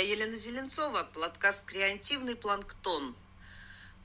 Я Елена Зеленцова, подкаст «Креативный планктон».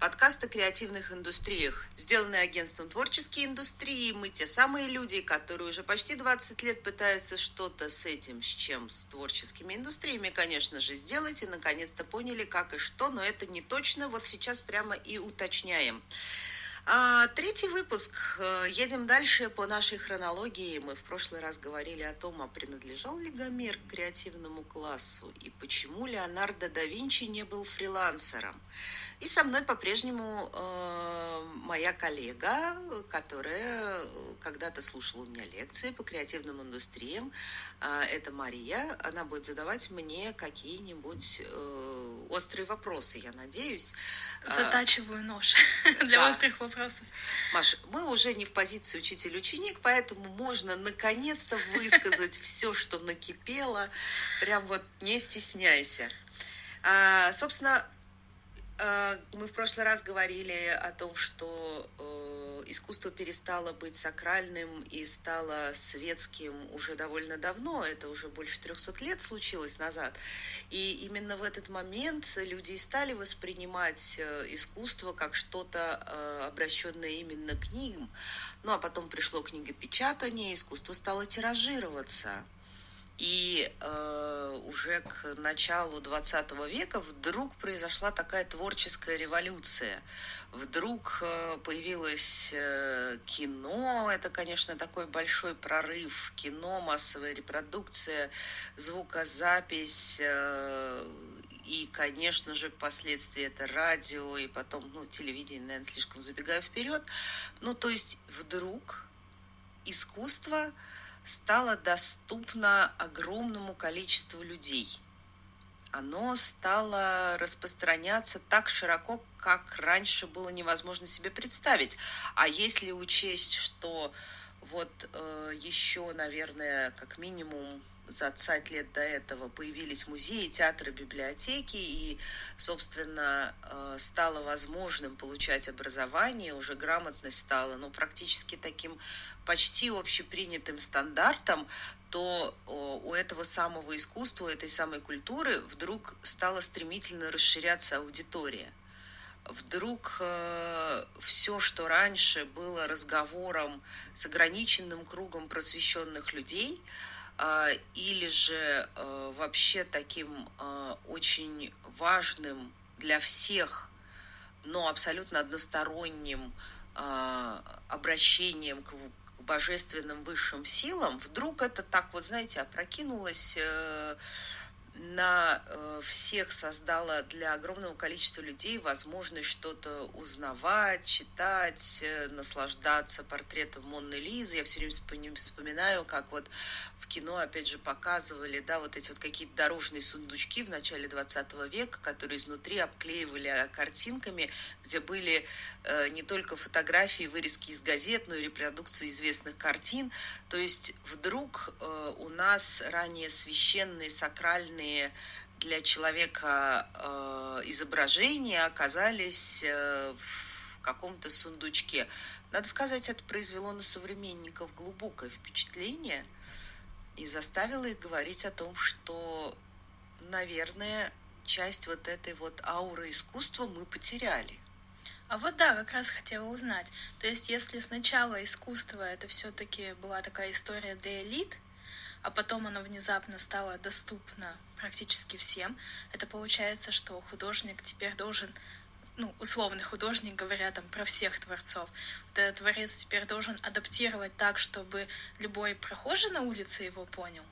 Подкаст о креативных индустриях, сделанный агентством творческие индустрии. Мы те самые люди, которые уже почти 20 лет пытаются что-то с этим, с чем, с творческими индустриями, конечно же, сделать. И наконец-то поняли, как и что, но это не точно. Вот сейчас прямо и уточняем. А, третий выпуск. Э, едем дальше по нашей хронологии. Мы в прошлый раз говорили о том, а принадлежал ли Гомер к креативному классу и почему Леонардо да Винчи не был фрилансером. И со мной по-прежнему э, моя коллега, которая когда-то слушала у меня лекции по креативным индустриям. Э, это Мария. Она будет задавать мне какие-нибудь э, острые вопросы, я надеюсь. Затачиваю нож для да. острых вопросов. Маш, мы уже не в позиции учитель-ученик, поэтому можно наконец-то высказать все, что накипело. Прям вот не стесняйся. А, собственно, а, мы в прошлый раз говорили о том, что э, искусство перестало быть сакральным и стало светским уже довольно давно. Это уже больше 300 лет случилось назад. И именно в этот момент люди и стали воспринимать э, искусство как что-то э, обращенное именно к ним. Ну а потом пришло книгопечатание, искусство стало тиражироваться. И э, уже к началу 20 века вдруг произошла такая творческая революция. Вдруг э, появилось э, кино, это, конечно, такой большой прорыв. Кино, массовая репродукция, звукозапись, э, и, конечно же, впоследствии это радио, и потом, ну, телевидение, наверное, слишком забегаю вперед. Ну, то есть вдруг искусство стало доступно огромному количеству людей. Оно стало распространяться так широко, как раньше было невозможно себе представить. А если учесть, что вот э, еще, наверное, как минимум за 20 лет до этого появились музеи, театры, библиотеки, и, собственно, э, стало возможным получать образование, уже грамотность стала ну, практически таким почти общепринятым стандартом, то у этого самого искусства, у этой самой культуры вдруг стала стремительно расширяться аудитория. Вдруг э, все, что раньше было разговором с ограниченным кругом просвещенных людей, или же а, вообще таким а, очень важным для всех, но абсолютно односторонним обращением к божественным высшим силам, вдруг это так вот, знаете, опрокинулось э, на э, всех создала для огромного количества людей возможность что-то узнавать, читать, э, наслаждаться портретом Монны Лизы. Я все время вспоминаю, как вот в кино, опять же, показывали, да, вот эти вот какие-то дорожные сундучки в начале 20 века, которые изнутри обклеивали картинками, где были э, не только фотографии, вырезки из газет, но и репродукции известных картин. То есть вдруг э, у нас ранее священные, сакральные для человека э, изображения оказались э, в каком-то сундучке. Надо сказать, это произвело на современников глубокое впечатление – и заставила их говорить о том, что, наверное, часть вот этой вот ауры искусства мы потеряли. А вот да, как раз хотела узнать. То есть, если сначала искусство это все-таки была такая история для элит, а потом оно внезапно стало доступно практически всем, это получается, что художник теперь должен ну, условный художник, говоря там про всех творцов, этот творец теперь должен адаптировать так, чтобы любой прохожий на улице его понял?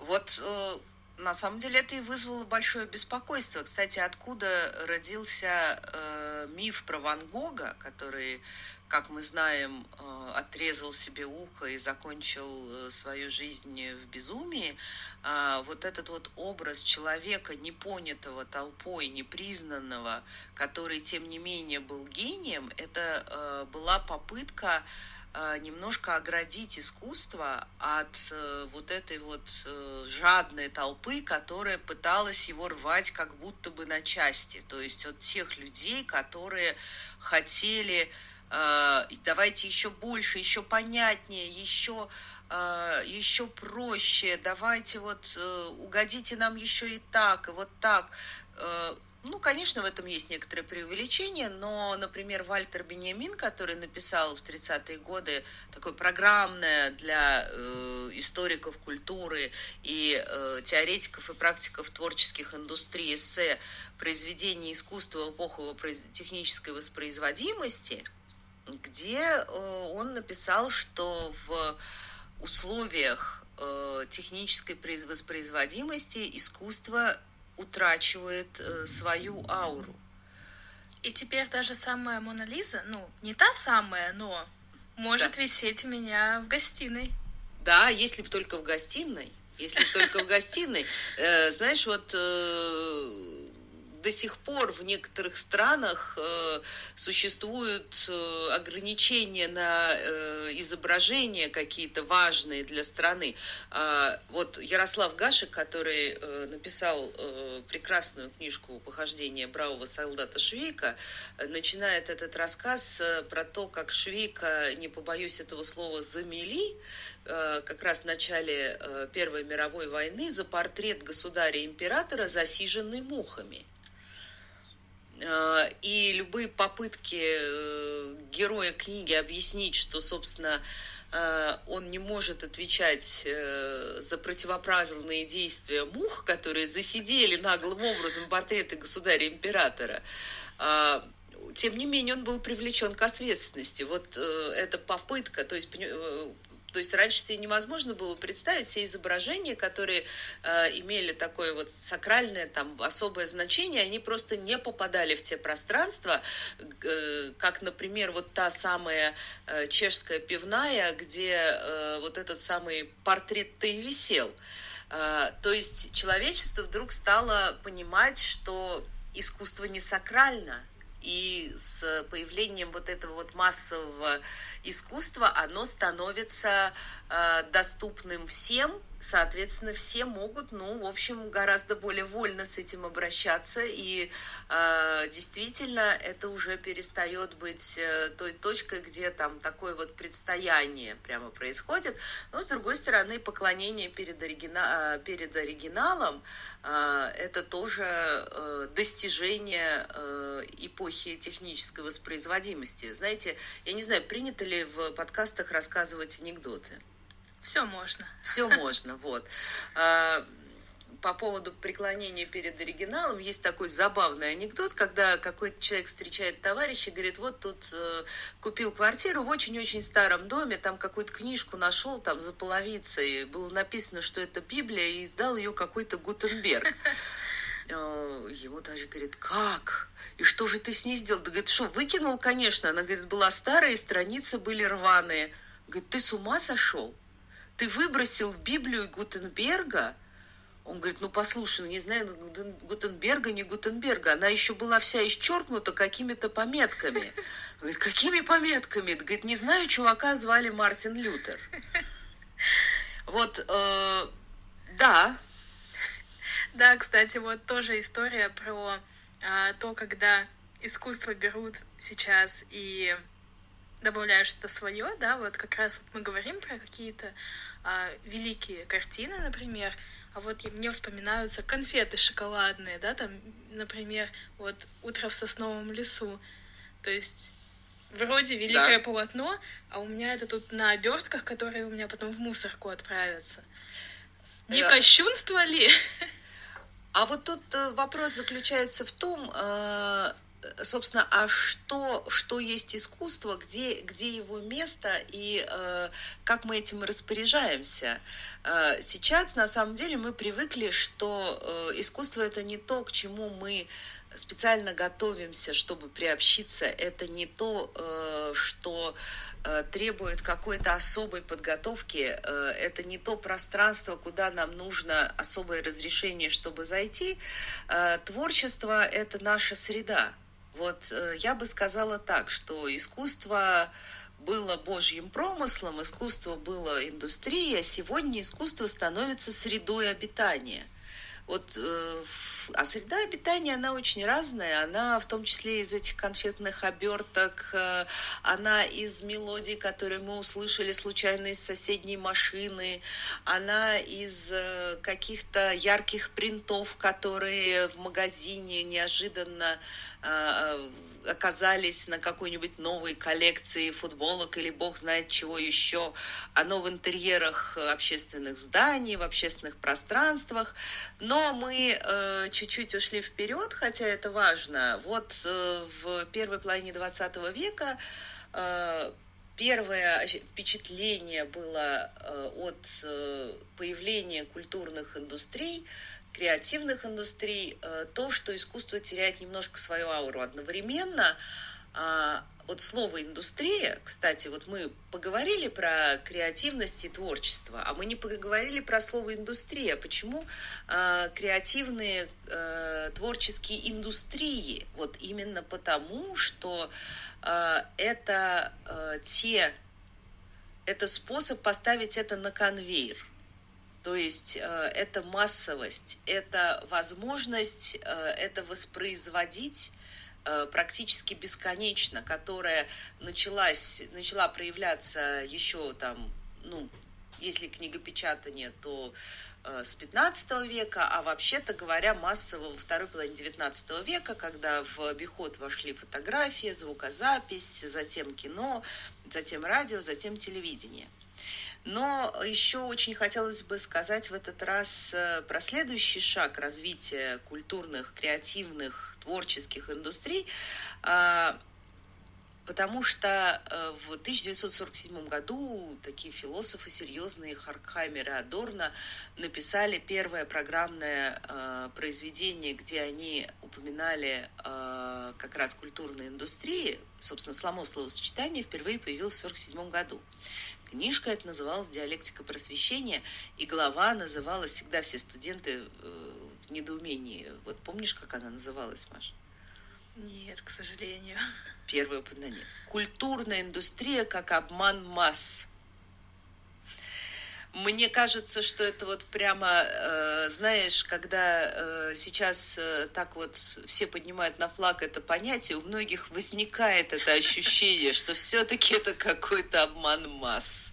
Вот э, на самом деле это и вызвало большое беспокойство. Кстати, откуда родился э, миф про Ван Гога, который как мы знаем, э, отрезал себе ухо и закончил э, свою жизнь в безумии, а, вот этот вот образ человека, непонятого толпой, непризнанного, который, тем не менее, был гением, это э, была попытка немножко оградить искусство от вот этой вот жадной толпы, которая пыталась его рвать как будто бы на части. То есть от тех людей, которые хотели давайте еще больше, еще понятнее, еще еще проще, давайте вот угодите нам еще и так, и вот так. Ну, конечно, в этом есть некоторое преувеличение, но, например, Вальтер Бенемин, который написал в 30-е годы такое программное для э, историков культуры и э, теоретиков и практиков творческих индустрий эссе «Произведение искусства в эпоху технической воспроизводимости», где э, он написал, что в условиях э, технической воспроизводимости искусство утрачивает э, свою ауру. И теперь даже самая Мона Лиза, ну, не та самая, но может да. висеть у меня в гостиной. Да, если бы только в гостиной. Если только в гостиной. Знаешь, вот до сих пор в некоторых странах э, существуют э, ограничения на э, изображения какие-то важные для страны. Э, вот Ярослав Гашек, который написал прекрасную книжку «Похождение бравого солдата Швейка», начинает этот рассказ про то, как Швейка, не побоюсь этого слова, замели, как раз в начале Первой мировой войны за портрет государя-императора, засиженный мухами. Э, и любые попытки э, героя книги объяснить, что, собственно, э, он не может отвечать за противоправные действия мух, которые засидели наглым образом портреты государя-императора, тем не менее он был привлечен к ответственности. Вот эта попытка, то есть то есть раньше себе невозможно было представить все изображения, которые э, имели такое вот сакральное, там, особое значение, они просто не попадали в те пространства, э, как, например, вот та самая э, чешская пивная, где э, вот этот самый портрет-то и висел. Э, то есть человечество вдруг стало понимать, что искусство не сакрально, и с появлением вот этого вот массового искусства оно становится э, доступным всем, соответственно, все могут, ну, в общем, гораздо более вольно с этим обращаться, и э, действительно это уже перестает быть э, той точкой, где там такое вот предстояние прямо происходит. Но, с другой стороны, поклонение перед, оригина... Э, перед оригиналом э, это тоже э, достижение э, эпохи технической воспроизводимости. Знаете, я не знаю, принято ли в подкастах рассказывать анекдоты. Все можно. Все можно, вот. А, по поводу преклонения перед оригиналом есть такой забавный анекдот, когда какой-то человек встречает товарища и говорит, вот тут э, купил квартиру в очень-очень старом доме, там какую-то книжку нашел там за половицей, было написано, что это Библия, и издал ее какой-то Гутенберг. Э, ему даже говорит, как? И что же ты с ней сделал? Да говорит, что, выкинул, конечно. Она говорит, была старая, и страницы были рваные. Говорит, ты с ума сошел? Ты выбросил Библию Гутенберга? Он говорит, ну послушай, ну не знаю, ну, Гутенберга, не Гутенберга. Она еще была вся исчеркнута какими-то пометками. Говорит, какими пометками? Говорит, не знаю, чувака звали Мартин Лютер. Вот, э, да. Да, кстати, вот тоже история про э, то, когда искусство берут сейчас и добавляют что-то свое, да, вот как раз вот мы говорим про какие-то а, великие картины, например, а вот мне вспоминаются конфеты шоколадные, да, там, например, вот «Утро в сосновом лесу», то есть вроде великое да. полотно, а у меня это тут на обертках, которые у меня потом в мусорку отправятся. Не да. кощунство ли? А вот тут э, вопрос заключается в том, э, собственно, а что, что есть искусство, где, где его место и э, как мы этим распоряжаемся. Э, сейчас, на самом деле, мы привыкли, что э, искусство это не то, к чему мы специально готовимся, чтобы приобщиться. Это не то, э, что э, требует какой-то особой подготовки. Э, это не то пространство, куда нам нужно особое разрешение, чтобы зайти. Э, творчество – это наша среда. Вот э, я бы сказала так, что искусство было божьим промыслом, искусство было индустрией, а сегодня искусство становится средой обитания. Вот, э, а среда обитания, она очень разная. Она в том числе из этих конфетных оберток, э, она из мелодий, которые мы услышали случайно из соседней машины, она из э, каких-то ярких принтов, которые в магазине неожиданно оказались на какой-нибудь новой коллекции футболок или бог знает чего еще, оно в интерьерах общественных зданий, в общественных пространствах. Но мы э, чуть-чуть ушли вперед, хотя это важно. Вот э, в первой половине 20 века э, первое впечатление было э, от э, появления культурных индустрий – креативных индустрий э, то, что искусство теряет немножко свою ауру одновременно. А, вот слово индустрия, кстати, вот мы поговорили про креативность и творчество, а мы не поговорили про слово индустрия. Почему э, креативные э, творческие индустрии? Вот именно потому, что это те, это способ поставить это на конвейер. То есть э, это массовость, это возможность э, это воспроизводить э, практически бесконечно, которая началась, начала проявляться еще там, ну, если книгопечатание, то с 15 века, а вообще-то говоря, массово во второй половине 19 века, когда в обиход вошли фотографии, звукозапись, затем кино, затем радио, затем телевидение. Но еще очень хотелось бы сказать в этот раз э, про следующий шаг развития культурных, креативных, творческих индустрий, а, потому что э, в 1947 году такие философы серьезные, Харкхаймер и Адорно, написали первое программное э, произведение, где они упоминали как раз культурные индустрии. Собственно, само словосочетание впервые появилось в 1947 году. Книжка эта называлась «Диалектика просвещения», и глава называлась, всегда все студенты э, в недоумении. Вот помнишь, как она называлась, Маша? Нет, к сожалению. Первое упоминание. Культурная индустрия как обман масс. Мне кажется, что это вот прямо, э, знаешь, когда э, сейчас э, так вот все поднимают на флаг это понятие, у многих возникает это ощущение, что все-таки это какой-то обман масс.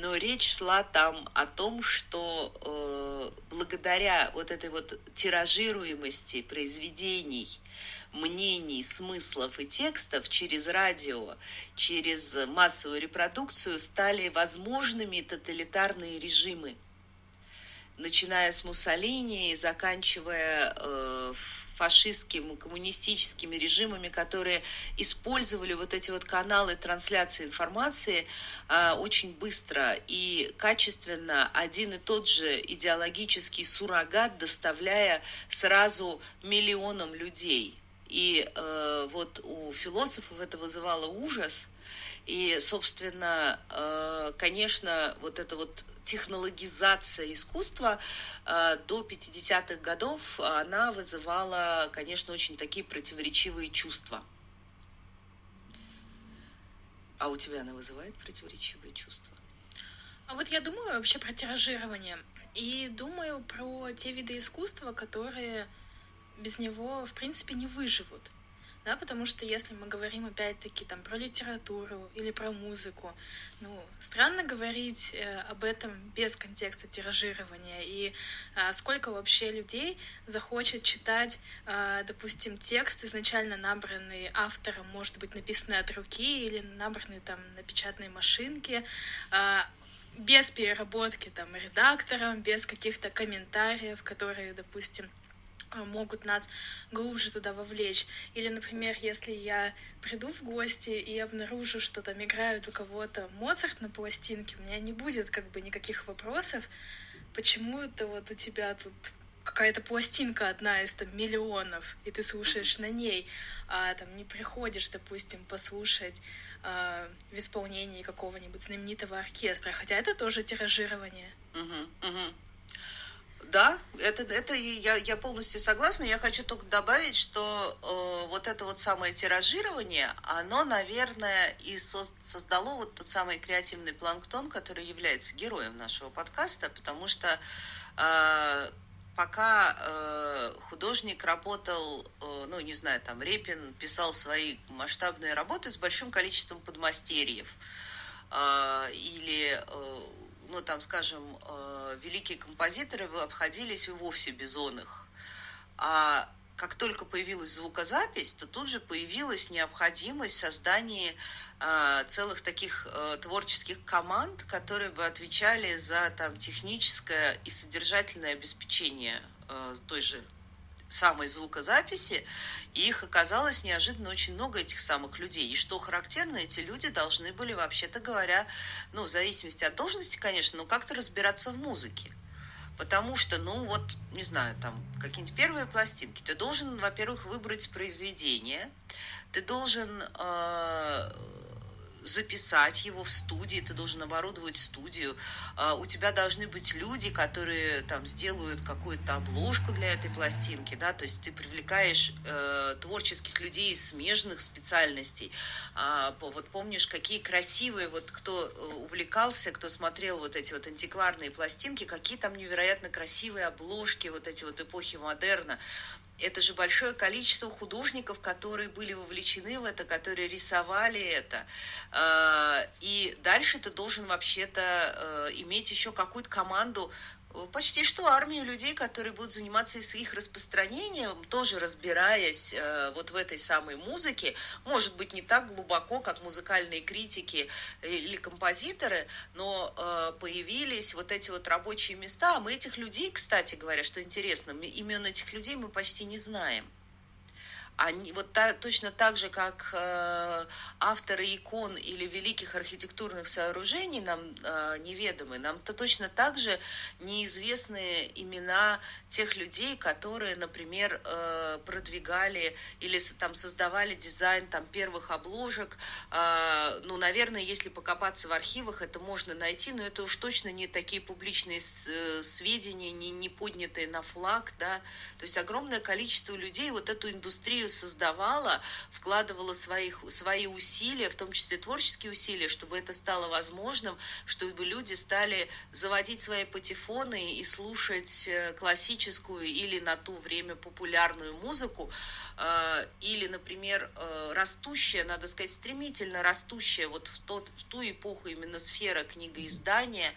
Но речь шла там о том, что э, благодаря вот этой вот тиражируемости произведений, мнений, смыслов и текстов через радио, через массовую репродукцию стали возможными тоталитарные режимы начиная с Муссолини и заканчивая э, фашистскими, коммунистическими режимами, которые использовали вот эти вот каналы трансляции информации э, очень быстро и качественно один и тот же идеологический суррогат, доставляя сразу миллионам людей. И э, вот у философов это вызывало ужас. И, собственно, э, конечно, вот эта вот технологизация искусства э, до 50-х годов, она вызывала, конечно, очень такие противоречивые чувства. А у тебя она вызывает противоречивые чувства? А вот я думаю вообще про тиражирование. И думаю про те виды искусства, которые без него, в принципе, не выживут. Да, потому что если мы говорим опять-таки там про литературу или про музыку, ну, странно говорить э, об этом без контекста тиражирования. И э, сколько вообще людей захочет читать, э, допустим, текст, изначально набранный автором, может быть, написанный от руки или набранный там на печатной машинке, э, без переработки там редактором, без каких-то комментариев, которые, допустим, могут нас глубже туда вовлечь. Или, например, если я приду в гости и обнаружу, что там играют у кого-то Моцарт на пластинке, у меня не будет как бы никаких вопросов, почему это вот у тебя тут какая-то пластинка одна из там миллионов, и ты слушаешь на ней, а там не приходишь, допустим, послушать э, в исполнении какого-нибудь знаменитого оркестра, хотя это тоже тиражирование. Uh-huh, uh-huh. Да, это, это я, я полностью согласна. Я хочу только добавить, что э, вот это вот самое тиражирование, оно, наверное, и создало вот тот самый креативный планктон, который является героем нашего подкаста, потому что э, пока э, художник работал, э, ну, не знаю, там, Репин писал свои масштабные работы с большим количеством подмастерьев. Э, или, э, ну, там, скажем, э, великие композиторы обходились вовсе без оных. А как только появилась звукозапись, то тут же появилась необходимость создания э, целых таких э, творческих команд, которые бы отвечали за там техническое и содержательное обеспечение э, той же самой звукозаписи, и их оказалось неожиданно очень много этих самых людей. И что характерно, эти люди должны были, вообще-то говоря, ну, в зависимости от должности, конечно, но как-то разбираться в музыке. Потому что, ну вот, не знаю, там какие-нибудь первые пластинки, ты должен, во-первых, выбрать произведение, ты должен э, записать его в студии, ты должен оборудовать студию, а, у тебя должны быть люди, которые там сделают какую-то обложку для этой пластинки, да, то есть ты привлекаешь э, творческих людей из смежных специальностей. А, вот помнишь, какие красивые, вот кто э, увлекался, кто смотрел вот эти вот антикварные пластинки, какие там невероятно красивые обложки вот эти вот эпохи модерна это же большое количество художников, которые были вовлечены в это, которые рисовали это. А, и дальше ты должен вообще-то э, иметь еще какую-то команду почти что армию людей, которые будут заниматься их распространением, тоже разбираясь э, вот в этой самой музыке, может быть, не так глубоко, как музыкальные критики или композиторы, но э, появились вот эти вот рабочие места, а мы этих людей, кстати говоря, что интересно, имен этих людей мы почти не знаем они вот та, точно так же, как э, авторы икон или великих архитектурных сооружений нам э, неведомы, нам-то точно так же неизвестны имена тех людей, которые, например, э, продвигали или там создавали дизайн там первых обложек. Э, ну, наверное, если покопаться в архивах, это можно найти, но это уж точно не такие публичные э, сведения, не, не поднятые на флаг, да. То есть огромное количество людей вот эту индустрию создавала, вкладывала своих, свои усилия, в том числе творческие усилия, чтобы это стало возможным, чтобы люди стали заводить свои патефоны и слушать э, классическую или на то время популярную музыку, э, или, например, э, растущая, надо сказать, стремительно растущая вот в, тот, в ту эпоху именно сфера книгоиздания,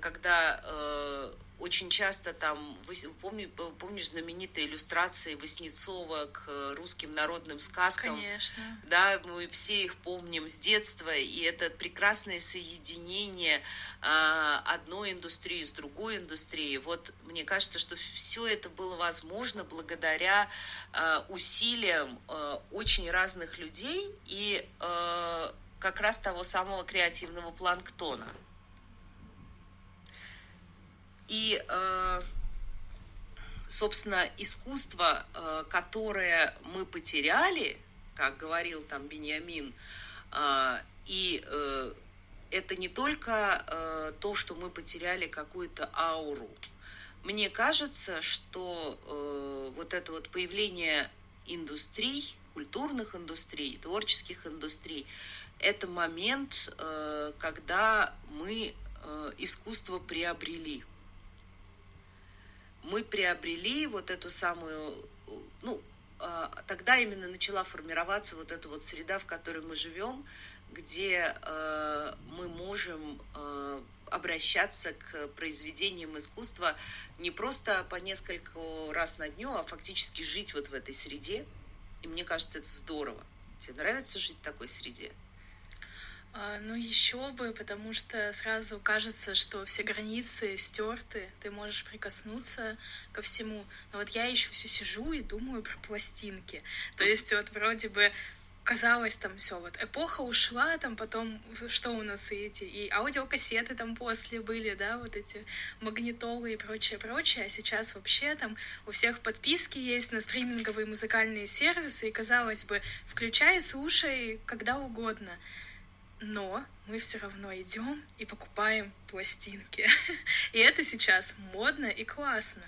когда очень часто там, помни, помнишь знаменитые иллюстрации Васнецова к русским народным сказкам? Конечно. Да, мы все их помним с детства, и это прекрасное соединение а, одной индустрии с другой индустрией. Вот мне кажется, что все это было возможно благодаря а, усилиям а, очень разных людей и как раз того самого креативного планктона. И, э, собственно, искусство, э, которое мы потеряли, как говорил там Бениамин, э, и это не только то, что мы потеряли какую-то ауру. Мне кажется, что вот это вот появление индустрий, культурных индустрий, творческих индустрий, это момент, когда мы искусство приобрели – мы приобрели вот эту самую, ну, а, тогда именно начала формироваться вот эта вот среда, в которой мы живем, где э, мы можем э, обращаться к произведениям искусства не просто по несколько раз на дню, а фактически жить вот в этой среде. И мне кажется, это здорово. Тебе нравится жить в такой среде? А, ну, еще бы, потому что сразу кажется, что все границы стерты, ты можешь прикоснуться ко всему. Но вот я еще все сижу и думаю про пластинки. То есть вот вроде бы казалось там все, вот эпоха ушла, там потом что у нас и эти, и аудиокассеты там после были, да, вот эти магнитолы и прочее, прочее, а сейчас вообще там у всех подписки есть на стриминговые музыкальные сервисы, и казалось бы, включай, слушай когда угодно но мы все равно идем и покупаем пластинки. И это сейчас модно и классно.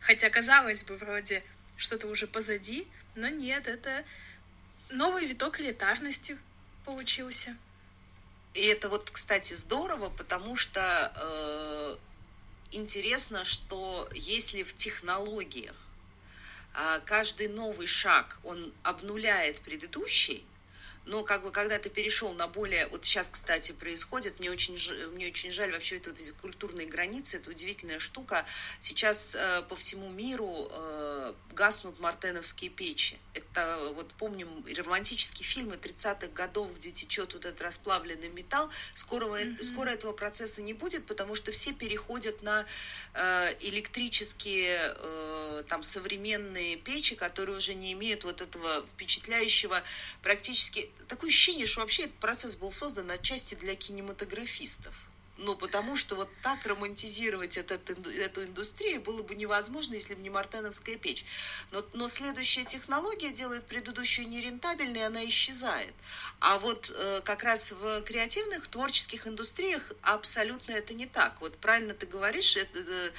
Хотя, казалось бы, вроде что-то уже позади, но нет, это новый виток элитарности получился. И это вот, кстати, здорово, потому что э, интересно, что если в технологиях а, каждый новый шаг, он обнуляет предыдущий, но как бы когда ты перешел на более, вот сейчас, кстати, происходит, мне очень, мне очень жаль вообще это вот эти культурные границы, это удивительная штука. Сейчас э, по всему миру э, гаснут мартеновские печи. Это вот помним романтические фильмы 30-х годов, где течет вот этот расплавленный металл. Скоро, mm-hmm. скоро этого процесса не будет, потому что все переходят на э, электрические э, там современные печи, которые уже не имеют вот этого впечатляющего практически такое ощущение, что вообще этот процесс был создан отчасти для кинематографистов. Ну, потому что вот так романтизировать этот, эту индустрию было бы невозможно, если бы не мартеновская печь. Но, но следующая технология делает предыдущую нерентабельной, она исчезает. А вот э, как раз в креативных, творческих индустриях абсолютно это не так. Вот правильно ты говоришь, это, э,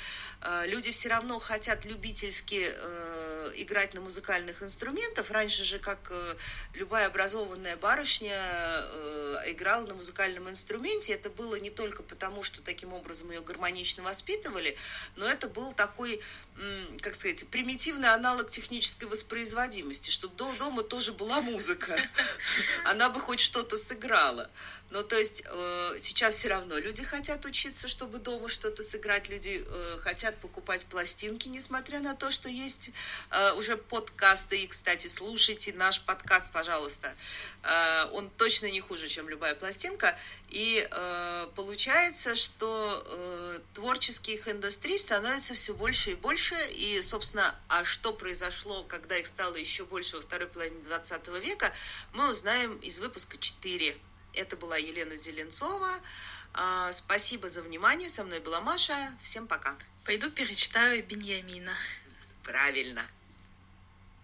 э люди все равно хотят любительски э, играть на музыкальных инструментах. Раньше же, как э, любая образованная барышня э, играла на музыкальном инструменте, это было не только потому что таким образом ее гармонично воспитывали, но это был такой, как сказать, примитивный аналог технической воспроизводимости, чтобы дома тоже была музыка, она бы хоть что-то сыграла. Ну, то есть э, сейчас все равно люди хотят учиться, чтобы дома что-то сыграть, люди э, хотят покупать пластинки, несмотря на то, что есть э, уже подкасты. И, кстати, слушайте наш подкаст, пожалуйста. Э, он точно не хуже, чем любая пластинка. И э, получается, что э, творческих индустрий становится все больше и больше. И, собственно, а что произошло, когда их стало еще больше во второй половине 20 века, мы узнаем из выпуска 4. Это была Елена Зеленцова. Спасибо за внимание. Со мной была Маша. Всем пока. Пойду перечитаю Беньямина. Правильно.